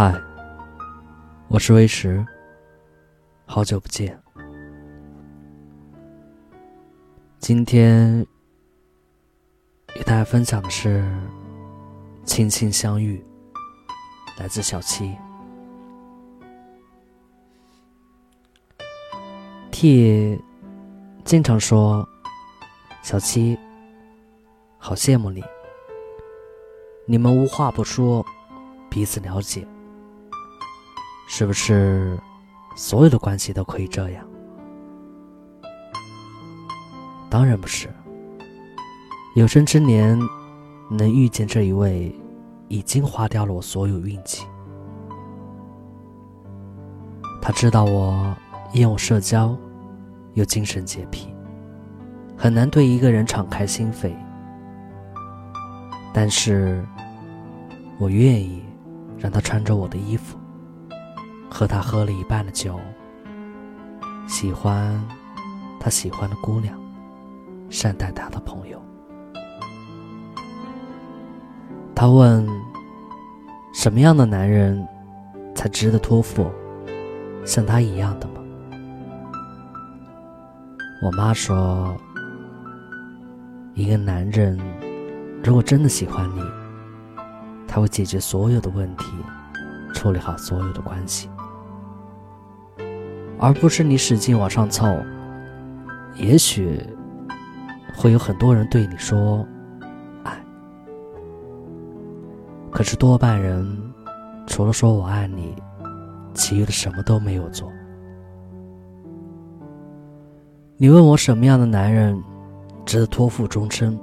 嗨，我是微石，好久不见。今天与大家分享的是《轻轻相遇》，来自小七。T 经常说：“小七，好羡慕你，你们无话不说，彼此了解。”是不是所有的关系都可以这样？当然不是。有生之年能遇见这一位，已经花掉了我所有运气。他知道我厌恶社交，有精神洁癖，很难对一个人敞开心扉。但是，我愿意让他穿着我的衣服。和他喝了一半的酒，喜欢他喜欢的姑娘，善待他的朋友。他问：“什么样的男人才值得托付？像他一样的吗？”我妈说：“一个男人如果真的喜欢你，他会解决所有的问题，处理好所有的关系。”而不是你使劲往上凑，也许会有很多人对你说“爱”，可是多半人除了说我爱你，其余的什么都没有做。你问我什么样的男人值得托付终身？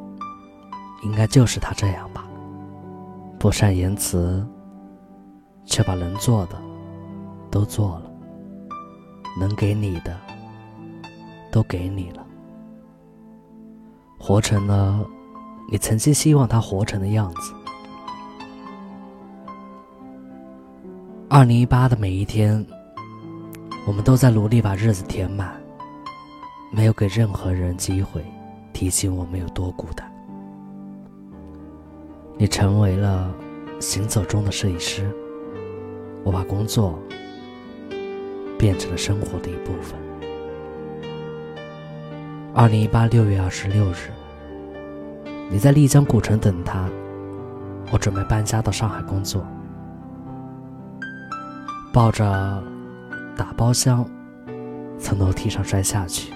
应该就是他这样吧，不善言辞，却把能做的都做了。能给你的，都给你了，活成了你曾经希望他活成的样子。二零一八的每一天，我们都在努力把日子填满，没有给任何人机会提醒我们有多孤单。你成为了行走中的摄影师，我把工作。变成了生活的一部分。二零一八六月二十六日，你在丽江古城等他，我准备搬家到上海工作，抱着打包箱从楼梯上摔下去。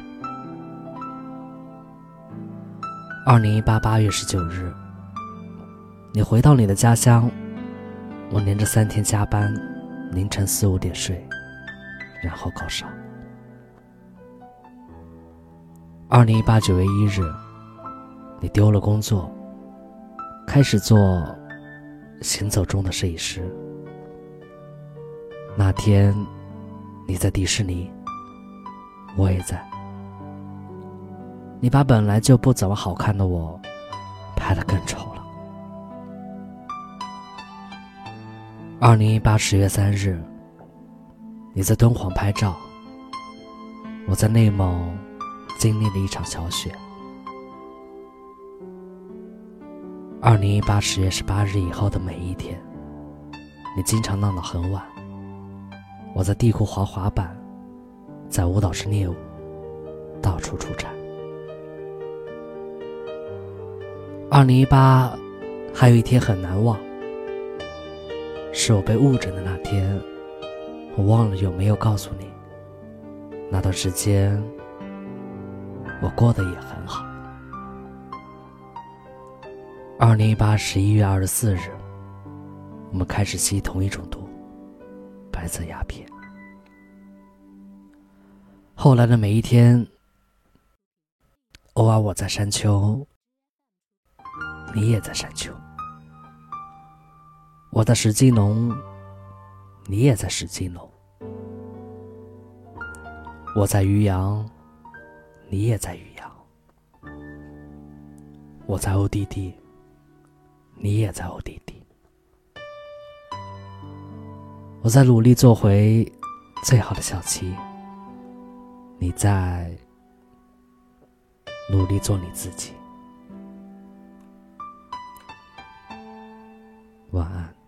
二零一八八月十九日，你回到你的家乡，我连着三天加班，凌晨四五点睡。然后高烧。二零一八九月一日，你丢了工作，开始做行走中的摄影师。那天，你在迪士尼，我也在。你把本来就不怎么好看的我，拍得更丑了。二零一八十月三日。你在敦煌拍照，我在内蒙经历了一场小雪。二零一八十月十八日以后的每一天，你经常闹到很晚。我在地库滑滑板，在舞蹈室练舞，到处出差。二零一八还有一天很难忘，是我被误诊的那天。我忘了有没有告诉你，那段时间我过得也很好。二零一八十一月二十四日，我们开始吸同一种毒——白色鸦片。后来的每一天，偶尔我在山丘，你也在山丘；我在石金龙。你也在石金楼，我在渔阳，你也在渔阳，我在欧弟弟，你也在欧弟弟，我在努力做回最好的小七，你在努力做你自己，晚安。